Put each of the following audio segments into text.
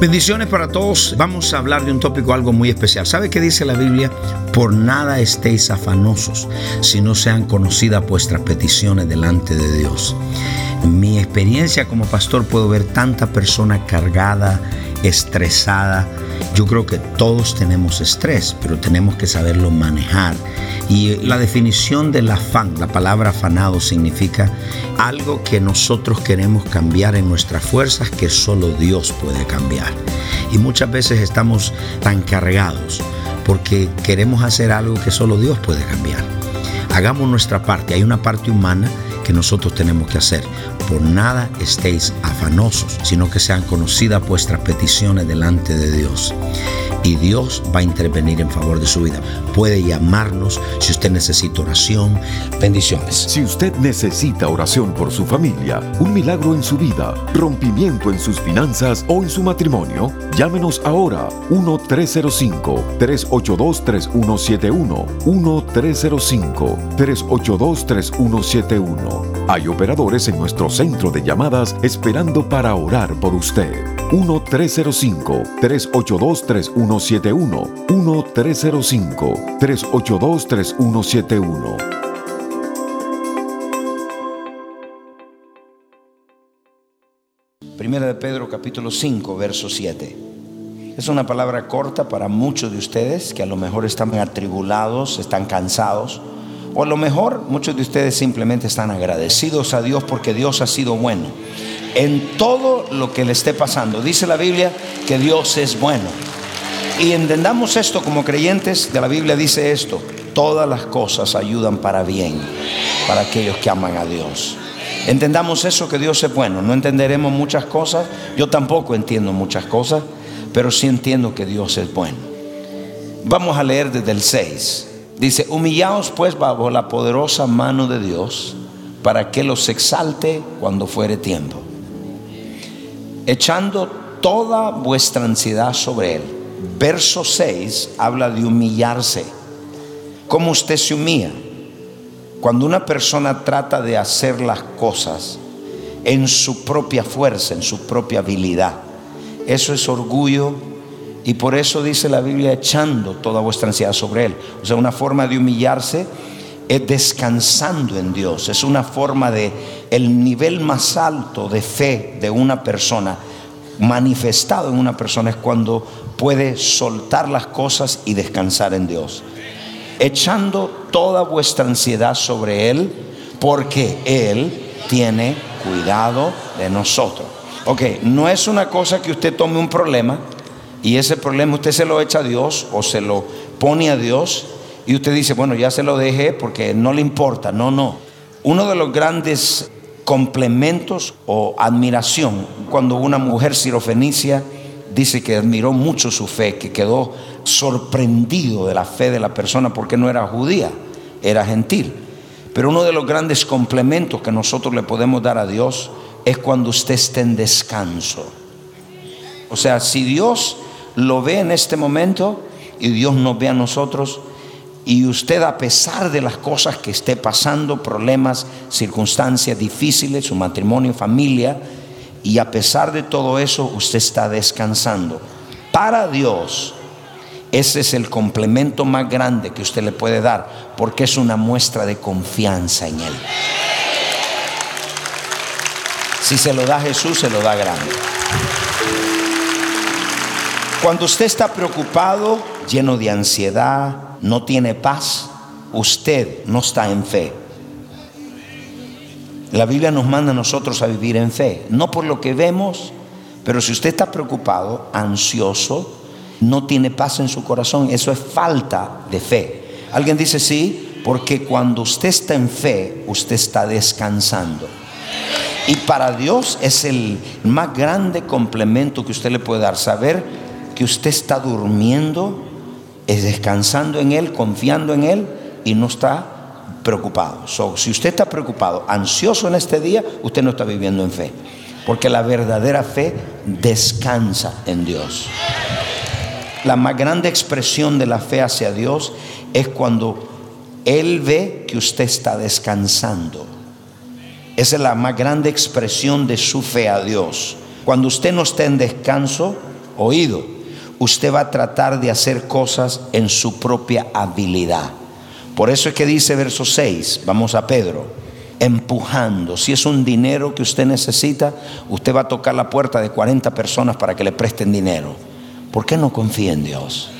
Bendiciones para todos. Vamos a hablar de un tópico algo muy especial. ¿Sabe qué dice la Biblia? Por nada estéis afanosos, si no sean conocidas vuestras peticiones delante de Dios. En mi experiencia como pastor puedo ver tanta persona cargada, estresada. Yo creo que todos tenemos estrés, pero tenemos que saberlo manejar. Y la definición del afán, la palabra afanado significa algo que nosotros queremos cambiar en nuestras fuerzas que solo Dios puede cambiar. Y muchas veces estamos tan cargados porque queremos hacer algo que solo Dios puede cambiar. Hagamos nuestra parte. Hay una parte humana que nosotros tenemos que hacer. Por nada estéis afanosos, sino que sean conocidas vuestras peticiones delante de Dios y Dios va a intervenir en favor de su vida. Puede llamarnos si usted necesita oración. Bendiciones. Si usted necesita oración por su familia, un milagro en su vida, rompimiento en sus finanzas o en su matrimonio, llámenos ahora 1-305-382-3171. 1-305-382-3171. Hay operadores en nuestro centro de llamadas esperando para orar por usted. 1-305-382-3171. 1-305 1-302-3171. Primera de Pedro capítulo 5, verso 7. Es una palabra corta para muchos de ustedes que a lo mejor están atribulados, están cansados, o a lo mejor muchos de ustedes simplemente están agradecidos a Dios porque Dios ha sido bueno. En todo lo que le esté pasando, dice la Biblia que Dios es bueno. Y entendamos esto como creyentes de la Biblia dice esto, todas las cosas ayudan para bien para aquellos que aman a Dios. Entendamos eso que Dios es bueno, no entenderemos muchas cosas, yo tampoco entiendo muchas cosas, pero sí entiendo que Dios es bueno. Vamos a leer desde el 6. Dice, humillaos pues bajo la poderosa mano de Dios para que los exalte cuando fuere tiempo, echando toda vuestra ansiedad sobre Él verso 6 habla de humillarse. ¿Cómo usted se humilla? Cuando una persona trata de hacer las cosas en su propia fuerza, en su propia habilidad. Eso es orgullo y por eso dice la Biblia echando toda vuestra ansiedad sobre Él. O sea, una forma de humillarse es descansando en Dios. Es una forma de el nivel más alto de fe de una persona manifestado en una persona es cuando puede soltar las cosas y descansar en Dios. Echando toda vuestra ansiedad sobre Él, porque Él tiene cuidado de nosotros. Ok, no es una cosa que usted tome un problema y ese problema usted se lo echa a Dios o se lo pone a Dios y usted dice, bueno, ya se lo dejé porque no le importa. No, no. Uno de los grandes complementos o admiración. Cuando una mujer sirofenicia dice que admiró mucho su fe, que quedó sorprendido de la fe de la persona porque no era judía, era gentil. Pero uno de los grandes complementos que nosotros le podemos dar a Dios es cuando usted esté en descanso. O sea, si Dios lo ve en este momento y Dios nos ve a nosotros, y usted a pesar de las cosas que esté pasando, problemas, circunstancias difíciles, su matrimonio, familia, y a pesar de todo eso, usted está descansando. Para Dios, ese es el complemento más grande que usted le puede dar, porque es una muestra de confianza en Él. Si se lo da Jesús, se lo da grande. Cuando usted está preocupado, lleno de ansiedad, no tiene paz, usted no está en fe. La Biblia nos manda a nosotros a vivir en fe, no por lo que vemos, pero si usted está preocupado, ansioso, no tiene paz en su corazón, eso es falta de fe. Alguien dice sí, porque cuando usted está en fe, usted está descansando. Y para Dios es el más grande complemento que usted le puede dar, saber que usted está durmiendo es descansando en Él, confiando en Él y no está preocupados. si usted está preocupado, ansioso en este día, usted no está viviendo en fe. Porque la verdadera fe descansa en Dios. La más grande expresión de la fe hacia Dios es cuando Él ve que usted está descansando. Esa es la más grande expresión de su fe a Dios. Cuando usted no está en descanso, oído, usted va a tratar de hacer cosas en su propia habilidad. Por eso es que dice verso 6, vamos a Pedro, empujando. Si es un dinero que usted necesita, usted va a tocar la puerta de 40 personas para que le presten dinero. ¿Por qué no confía en Dios?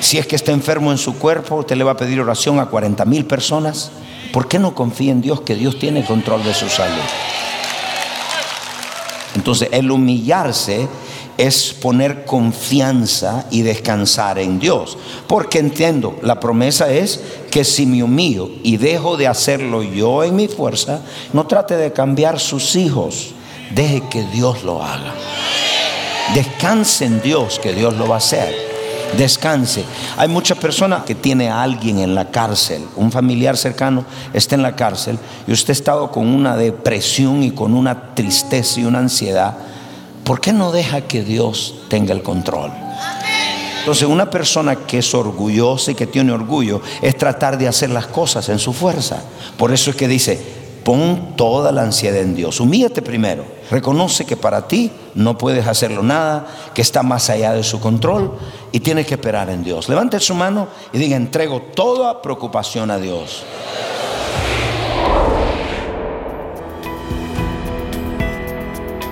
Si es que está enfermo en su cuerpo, usted le va a pedir oración a 40 mil personas. ¿Por qué no confía en Dios que Dios tiene control de su salud? Entonces, el humillarse es poner confianza y descansar en Dios. Porque entiendo, la promesa es que si me humillo y dejo de hacerlo yo en mi fuerza, no trate de cambiar sus hijos, deje que Dios lo haga. Descanse en Dios que Dios lo va a hacer descanse. Hay muchas personas que tiene a alguien en la cárcel, un familiar cercano está en la cárcel y usted ha estado con una depresión y con una tristeza y una ansiedad. ¿Por qué no deja que Dios tenga el control? Entonces una persona que es orgullosa y que tiene orgullo es tratar de hacer las cosas en su fuerza. Por eso es que dice, Pon toda la ansiedad en Dios. Humíllate primero. Reconoce que para ti no puedes hacerlo nada, que está más allá de su control y tienes que esperar en Dios. Levante su mano y diga, entrego toda preocupación a Dios.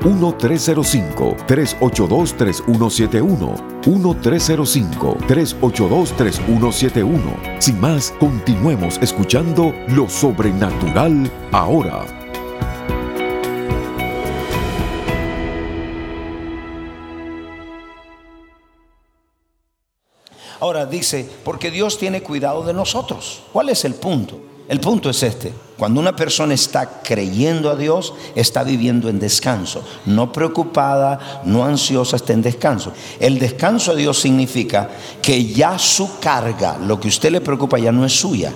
1-305-382-3171. 1-305-382-3171. Sin más, continuemos escuchando lo sobrenatural ahora. Ahora dice, porque Dios tiene cuidado de nosotros. ¿Cuál es el punto? El punto es este. Cuando una persona está creyendo a Dios, está viviendo en descanso. No preocupada, no ansiosa, está en descanso. El descanso a Dios significa que ya su carga, lo que usted le preocupa ya no es suya,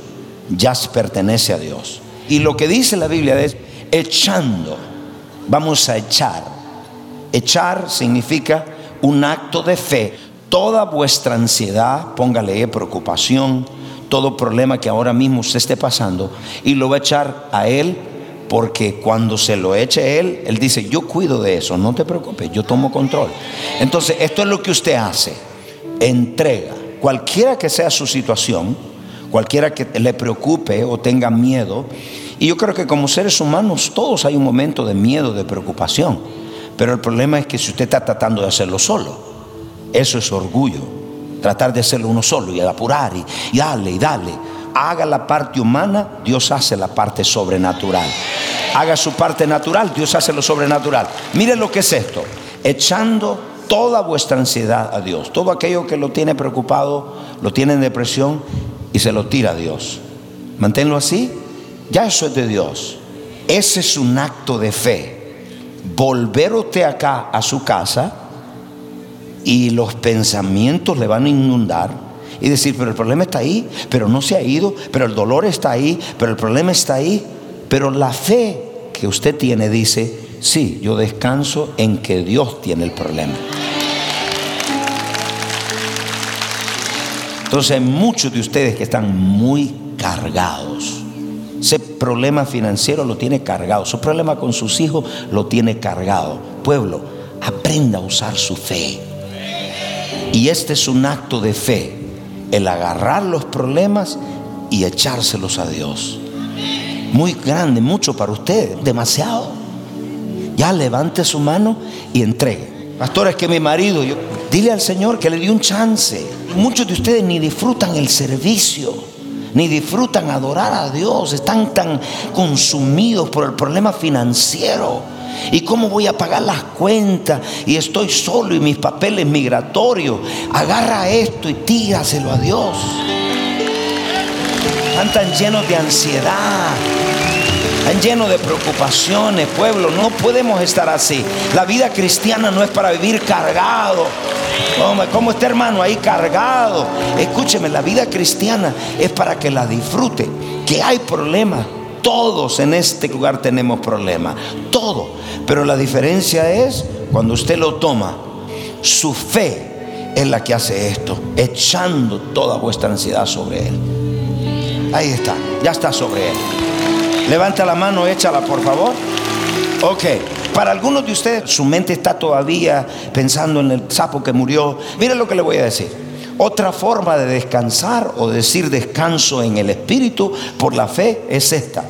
ya pertenece a Dios. Y lo que dice la Biblia es echando. Vamos a echar. Echar significa un acto de fe. Toda vuestra ansiedad, póngale preocupación, todo problema que ahora mismo se esté pasando y lo va a echar a Él porque cuando se lo eche Él, Él dice, yo cuido de eso, no te preocupes, yo tomo control. Entonces, esto es lo que usted hace, entrega, cualquiera que sea su situación, cualquiera que le preocupe o tenga miedo, y yo creo que como seres humanos todos hay un momento de miedo, de preocupación, pero el problema es que si usted está tratando de hacerlo solo, eso es orgullo tratar de hacerlo uno solo y apurar y, y darle y darle. Haga la parte humana, Dios hace la parte sobrenatural. Haga su parte natural, Dios hace lo sobrenatural. Mire lo que es esto, echando toda vuestra ansiedad a Dios. Todo aquello que lo tiene preocupado, lo tiene en depresión y se lo tira a Dios. Manténlo así, ya eso es de Dios. Ese es un acto de fe. Volver acá a su casa y los pensamientos le van a inundar y decir, pero el problema está ahí, pero no se ha ido, pero el dolor está ahí, pero el problema está ahí. Pero la fe que usted tiene dice, sí, yo descanso en que Dios tiene el problema. Entonces hay muchos de ustedes que están muy cargados. Ese problema financiero lo tiene cargado. Su problema con sus hijos lo tiene cargado. Pueblo, aprenda a usar su fe. Y este es un acto de fe, el agarrar los problemas y echárselos a Dios. Muy grande, mucho para usted, demasiado. Ya levante su mano y entregue. Pastor, es que mi marido, yo, dile al Señor que le dio un chance. Muchos de ustedes ni disfrutan el servicio. ni disfrutan adorar a Dios, están tan consumidos por el problema financiero. ¿Y cómo voy a pagar las cuentas? Y estoy solo y mis papeles migratorios. Agarra esto y tíraselo a Dios. Están tan llenos de ansiedad. Están llenos de preocupaciones, pueblo. No podemos estar así. La vida cristiana no es para vivir cargado. ¿Cómo está hermano ahí cargado? Escúcheme, la vida cristiana es para que la disfrute. Que hay problemas. Todos en este lugar tenemos problemas. Todo. Pero la diferencia es cuando usted lo toma, su fe es la que hace esto, echando toda vuestra ansiedad sobre él. Ahí está, ya está sobre él. Levanta la mano, échala por favor. Ok, para algunos de ustedes su mente está todavía pensando en el sapo que murió. Mire lo que le voy a decir. Otra forma de descansar o decir descanso en el espíritu por la fe es esta,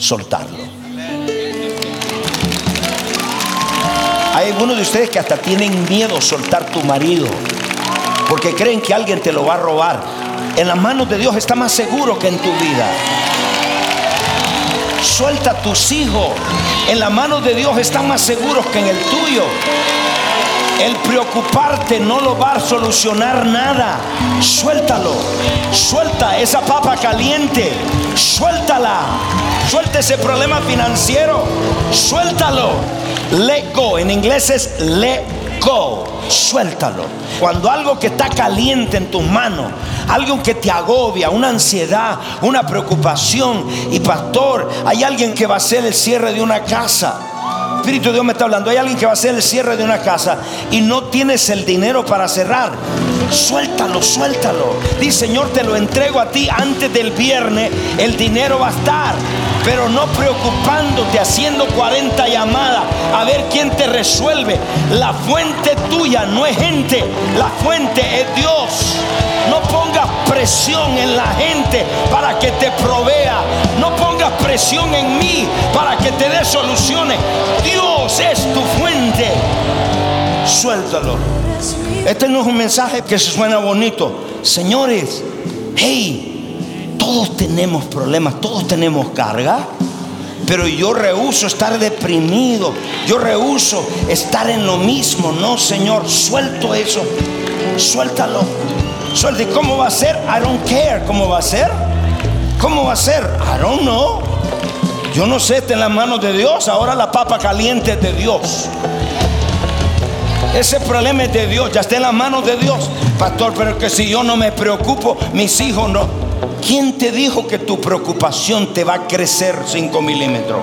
soltarlo. Hay algunos de ustedes que hasta tienen miedo soltar tu marido porque creen que alguien te lo va a robar. En las manos de Dios está más seguro que en tu vida. Suelta a tus hijos. En la mano de Dios están más seguros que en el tuyo. El preocuparte no lo va a solucionar nada. Suéltalo. Suelta esa papa caliente. Suéltala. Suelta ese problema financiero. Suéltalo. Let go. En inglés es let go. Suéltalo. Cuando algo que está caliente en tus manos algo que te agobia, una ansiedad, una preocupación. Y pastor, hay alguien que va a hacer el cierre de una casa. Espíritu de Dios me está hablando. Hay alguien que va a hacer el cierre de una casa y no tienes el dinero para cerrar. Suéltalo, suéltalo. Dice, Señor, te lo entrego a ti antes del viernes. El dinero va a estar. Pero no preocupándote, haciendo 40 llamadas a ver quién te resuelve. La fuente tuya no es gente. La fuente es Dios. No pongas presión en la gente para que te provea. No pongas presión en mí para que te dé soluciones. Dios es tu fuente. Suéltalo. Este no es un mensaje que se suena bonito. Señores, hey, todos tenemos problemas, todos tenemos carga. Pero yo rehuso estar deprimido. Yo rehuso estar en lo mismo. No, Señor, suelto eso. Suéltalo. Suelta. cómo va a ser? I don't care. ¿Cómo va a ser? ¿Cómo va a ser? I don't know. Yo no sé, está en las manos de Dios. Ahora la papa caliente es de Dios. Ese problema es de Dios, ya está en las manos de Dios. Pastor, pero que si yo no me preocupo, mis hijos no. ¿Quién te dijo que tu preocupación te va a crecer 5 milímetros?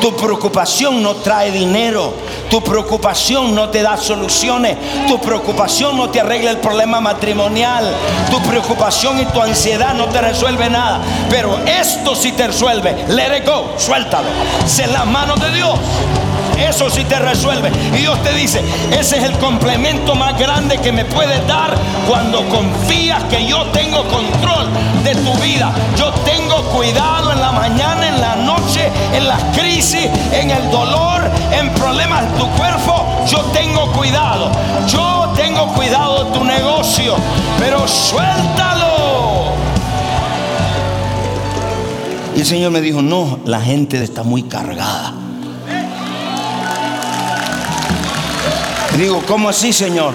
Tu preocupación no trae dinero. Tu preocupación no te da soluciones. Tu preocupación no te arregla el problema matrimonial. Tu preocupación y tu ansiedad no te resuelve nada. Pero esto sí te resuelve. Let it go. Suéltalo. Es en las manos de Dios. Eso sí te resuelve. Y Dios te dice, ese es el complemento más grande que me puedes dar cuando confías que yo tengo control de tu vida. Yo tengo cuidado en la mañana, en la noche, en las crisis, en el dolor, en problemas de tu cuerpo. Yo tengo cuidado. Yo tengo cuidado de tu negocio. Pero suéltalo. Y el Señor me dijo, no, la gente está muy cargada. Digo, ¿cómo así, Señor?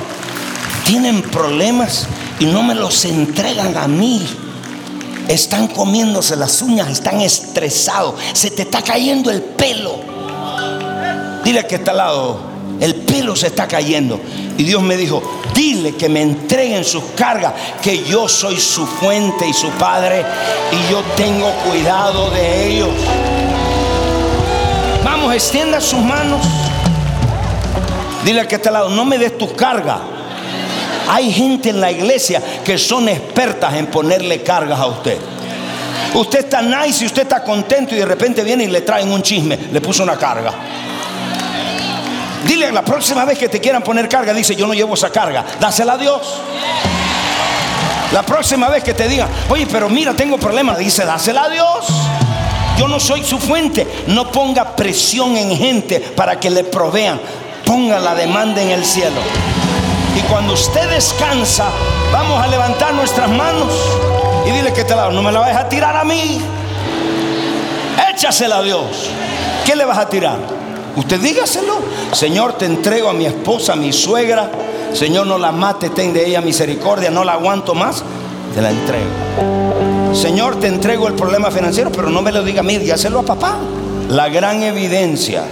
Tienen problemas y no me los entregan a mí. Están comiéndose las uñas, están estresados. Se te está cayendo el pelo. Dile que está al lado, el pelo se está cayendo. Y Dios me dijo, dile que me entreguen sus cargas, que yo soy su fuente y su padre y yo tengo cuidado de ellos. Vamos, extienda sus manos. Dile que está al lado, no me des tu carga. Hay gente en la iglesia que son expertas en ponerle cargas a usted. Usted está nice y usted está contento y de repente viene y le traen un chisme, le puso una carga. Dile la próxima vez que te quieran poner carga, dice yo no llevo esa carga, dásela a Dios. La próxima vez que te digan, oye, pero mira, tengo problemas, dice, dásela a Dios. Yo no soy su fuente. No ponga presión en gente para que le provean ponga la demanda en el cielo. Y cuando usted descansa, vamos a levantar nuestras manos y dile que te la no me la vas a tirar a mí. Échasela a Dios. ¿Qué le vas a tirar? Usted dígaselo. Señor, te entrego a mi esposa, a mi suegra. Señor, no la mate, ten de ella misericordia, no la aguanto más. Te la entrego. Señor, te entrego el problema financiero, pero no me lo diga a mí, dígaselo a papá. La gran evidencia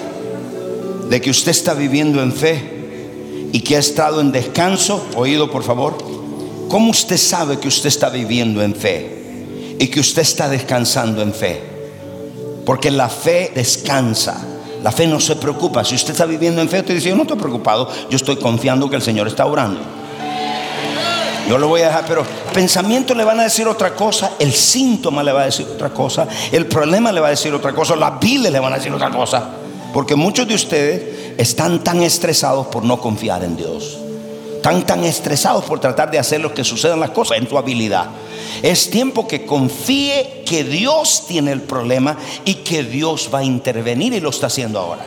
de que usted está viviendo en fe y que ha estado en descanso, oído por favor, ¿cómo usted sabe que usted está viviendo en fe y que usted está descansando en fe? Porque la fe descansa. La fe no se preocupa. Si usted está viviendo en fe, usted dice, yo no estoy preocupado, yo estoy confiando que el Señor está orando. Yo lo voy a dejar, pero pensamiento le van a decir otra cosa, el síntoma le va a decir otra cosa, el problema le va a decir otra cosa, las viles le van a decir otra cosa. Porque muchos de ustedes están tan estresados por no confiar en Dios. Están tan estresados por tratar de hacer lo que sucedan las cosas en tu habilidad. Es tiempo que confíe que Dios tiene el problema y que Dios va a intervenir y lo está haciendo ahora.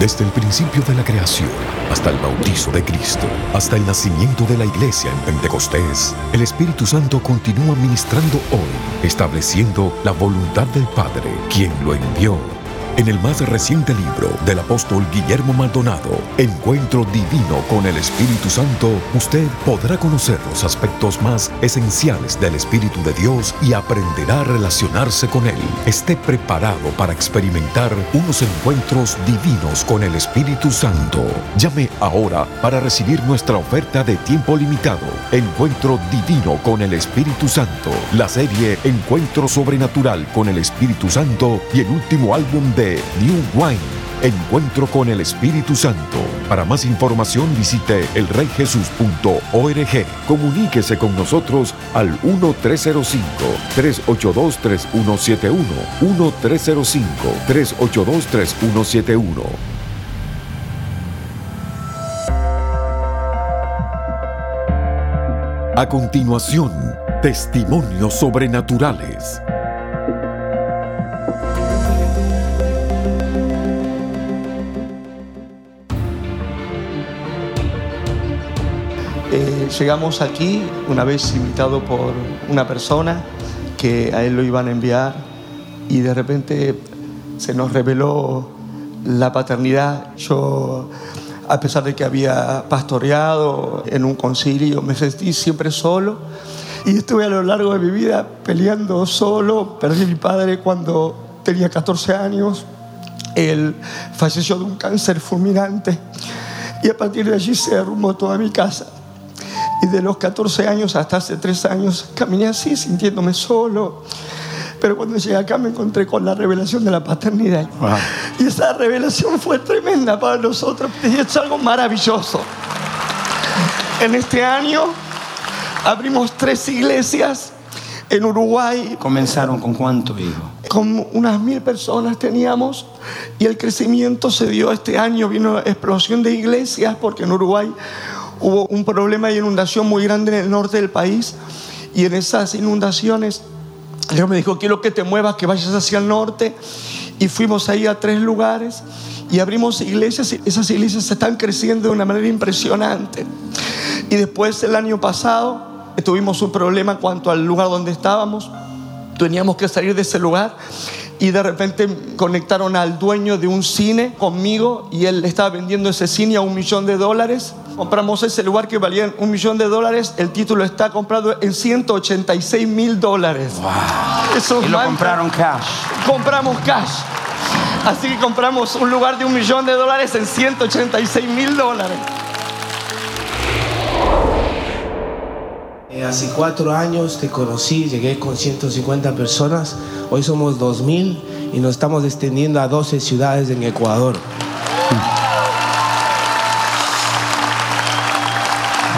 Desde el principio de la creación hasta el bautizo de Cristo, hasta el nacimiento de la iglesia en Pentecostés, el Espíritu Santo continúa ministrando hoy, estableciendo la voluntad del Padre, quien lo envió en el más reciente libro del apóstol Guillermo Maldonado, Encuentro Divino con el Espíritu Santo, usted podrá conocer los aspectos más esenciales del Espíritu de Dios y aprenderá a relacionarse con Él. Esté preparado para experimentar unos encuentros divinos con el Espíritu Santo. Llame ahora para recibir nuestra oferta de tiempo limitado. Encuentro Divino con el Espíritu Santo. La serie Encuentro Sobrenatural con el Espíritu Santo y el último álbum de New Wine. Encuentro con el Espíritu Santo. Para más información visite elreyjesus.org. Comuníquese con nosotros al 1305-382-3171. 1305-382-3171. A continuación, testimonios sobrenaturales. Eh, llegamos aquí una vez invitado por una persona que a él lo iban a enviar y de repente se nos reveló la paternidad. Yo, a pesar de que había pastoreado en un concilio, me sentí siempre solo y estuve a lo largo de mi vida peleando solo. Perdí a mi padre cuando tenía 14 años. Él falleció de un cáncer fulminante y a partir de allí se derrumbó toda mi casa. Y de los 14 años hasta hace 3 años caminé así, sintiéndome solo. Pero cuando llegué acá me encontré con la revelación de la paternidad. Y esa revelación fue tremenda para nosotros. Y es algo maravilloso. En este año abrimos tres iglesias en Uruguay. ¿Comenzaron con cuánto, hijo? Con unas mil personas teníamos y el crecimiento se dio este año. Vino explosión de iglesias porque en Uruguay hubo un problema de inundación muy grande en el norte del país y en esas inundaciones Dios me dijo, quiero que te muevas, que vayas hacia el norte y fuimos ahí a tres lugares y abrimos iglesias y esas iglesias están creciendo de una manera impresionante. Y después el año pasado tuvimos un problema en cuanto al lugar donde estábamos, teníamos que salir de ese lugar y de repente conectaron al dueño de un cine conmigo y él estaba vendiendo ese cine a un millón de dólares. Compramos ese lugar que valía un millón de dólares, el título está comprado en 186 mil dólares. y lo compraron cash. Compramos cash. Así que compramos un lugar de un millón de dólares en 186 mil dólares. Hace cuatro años te conocí, llegué con 150 personas, hoy somos 2.000 y nos estamos extendiendo a 12 ciudades en Ecuador.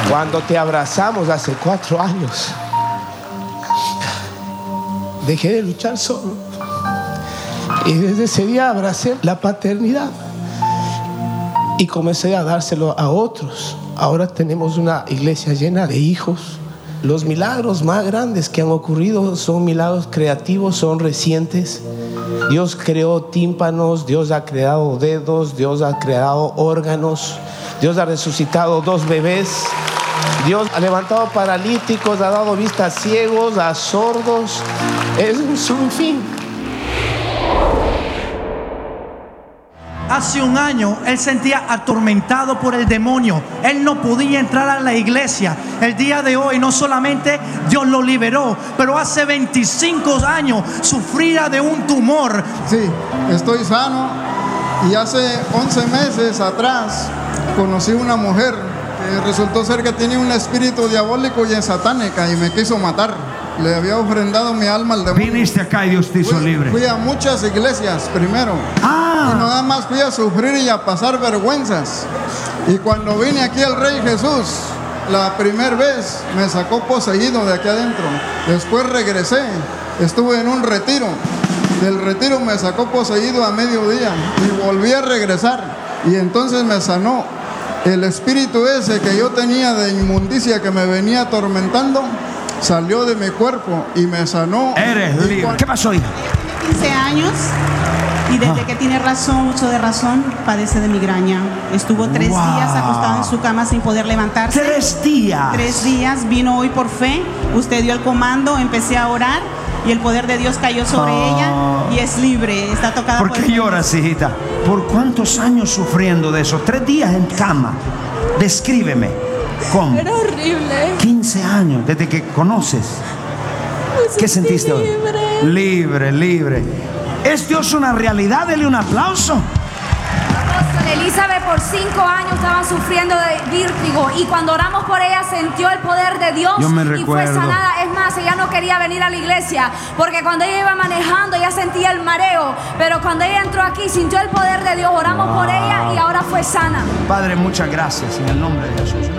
Cuando te abrazamos hace cuatro años, dejé de luchar solo. Y desde ese día abracé la paternidad y comencé a dárselo a otros. Ahora tenemos una iglesia llena de hijos los milagros más grandes que han ocurrido son milagros creativos, son recientes. Dios creó tímpanos, Dios ha creado dedos, Dios ha creado órganos, Dios ha resucitado dos bebés, Dios ha levantado paralíticos, ha dado vista a ciegos, a sordos. Es un sinfín. Hace un año él sentía atormentado por el demonio. Él no podía entrar a la iglesia. El día de hoy no solamente Dios lo liberó, pero hace 25 años sufría de un tumor. Sí, estoy sano y hace 11 meses atrás conocí una mujer que resultó ser que tenía un espíritu diabólico y satánica y me quiso matar. Le había ofrendado mi alma al demonio. Viniste acá y Dios te hizo Fui, libre. fui a muchas iglesias primero. Ah. Y nada más fui a sufrir y a pasar vergüenzas. Y cuando vine aquí al Rey Jesús, la primera vez me sacó poseído de aquí adentro. Después regresé, estuve en un retiro. Del retiro me sacó poseído a mediodía y volví a regresar. Y entonces me sanó. El espíritu ese que yo tenía de inmundicia que me venía atormentando salió de mi cuerpo y me sanó. Eres libre. ¿Qué pasó, hija? 15 años y desde que tiene razón, mucho de razón, padece de migraña. Estuvo tres Wow. días acostado en su cama sin poder levantarse. Tres días. Tres días, vino hoy por fe, usted dio el comando, empecé a orar y el poder de Dios cayó sobre Ah. ella y es libre, está tocada ¿Por por qué el- lloras, hijita? ¿Por cuántos años sufriendo de eso? Tres días en cama. Descríbeme. ¿Cómo? Era horrible. 15 años desde que conoces. Me ¿Qué sentiste hoy? libre. Libre, libre. ¿Es Dios una realidad? Dele un aplauso. Elizabeth por cinco años estaba sufriendo de vértigo y cuando oramos por ella sintió el poder de Dios Yo me y fue sanada. Es más, ella no quería venir a la iglesia porque cuando ella iba manejando ella sentía el mareo, pero cuando ella entró aquí sintió el poder de Dios. Oramos por ella y ahora fue sana. Padre, muchas gracias en el nombre de Jesús. Un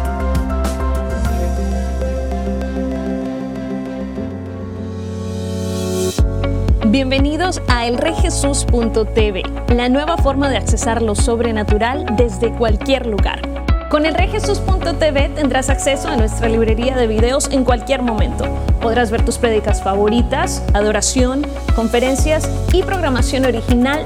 Bienvenidos a elreyjesus.tv, la nueva forma de accesar lo sobrenatural desde cualquier lugar. Con elreyjesus.tv tendrás acceso a nuestra librería de videos en cualquier momento. Podrás ver tus prédicas favoritas, adoración, conferencias y programación original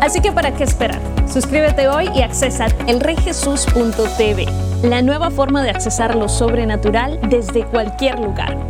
Así que ¿para qué esperar? Suscríbete hoy y accesa elreyjesus.tv, la nueva forma de accesar lo sobrenatural desde cualquier lugar.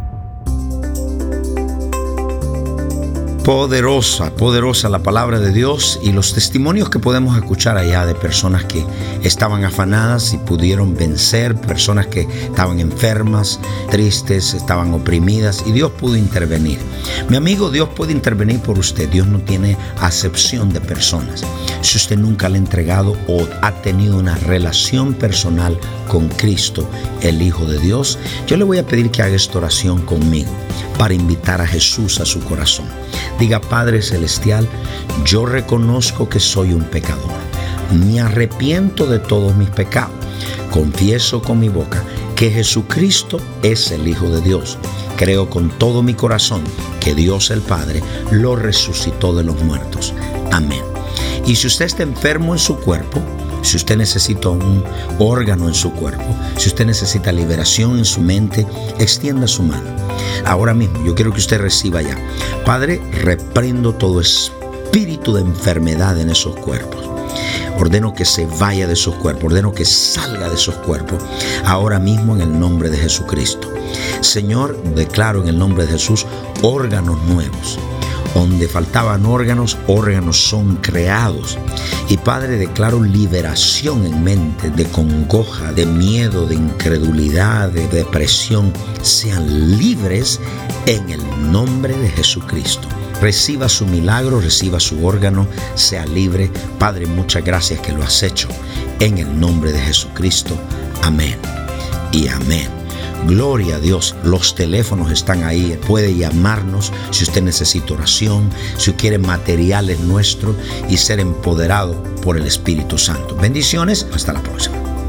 Poderosa, poderosa la palabra de Dios y los testimonios que podemos escuchar allá de personas que estaban afanadas y pudieron vencer, personas que estaban enfermas, tristes, estaban oprimidas y Dios pudo intervenir. Mi amigo, Dios puede intervenir por usted. Dios no tiene acepción de personas. Si usted nunca le ha entregado o ha tenido una relación personal con Cristo, el Hijo de Dios, yo le voy a pedir que haga esta oración conmigo para invitar a Jesús a su corazón. Diga, Padre Celestial, yo reconozco que soy un pecador. Me arrepiento de todos mis pecados. Confieso con mi boca que Jesucristo es el Hijo de Dios. Creo con todo mi corazón que Dios el Padre lo resucitó de los muertos. Amén. Y si usted está enfermo en su cuerpo, si usted necesita un órgano en su cuerpo, si usted necesita liberación en su mente, extienda su mano. Ahora mismo yo quiero que usted reciba ya. Padre, reprendo todo espíritu de enfermedad en esos cuerpos. Ordeno que se vaya de esos cuerpos, ordeno que salga de esos cuerpos ahora mismo en el nombre de Jesucristo. Señor, declaro en el nombre de Jesús órganos nuevos donde faltaban órganos, órganos son creados. Y Padre, declaro liberación en mente de congoja, de miedo, de incredulidad, de depresión. Sean libres en el nombre de Jesucristo. Reciba su milagro, reciba su órgano, sea libre. Padre, muchas gracias que lo has hecho. En el nombre de Jesucristo. Amén. Y amén. Gloria a Dios, los teléfonos están ahí, puede llamarnos si usted necesita oración, si quiere materiales nuestros y ser empoderado por el Espíritu Santo. Bendiciones, hasta la próxima.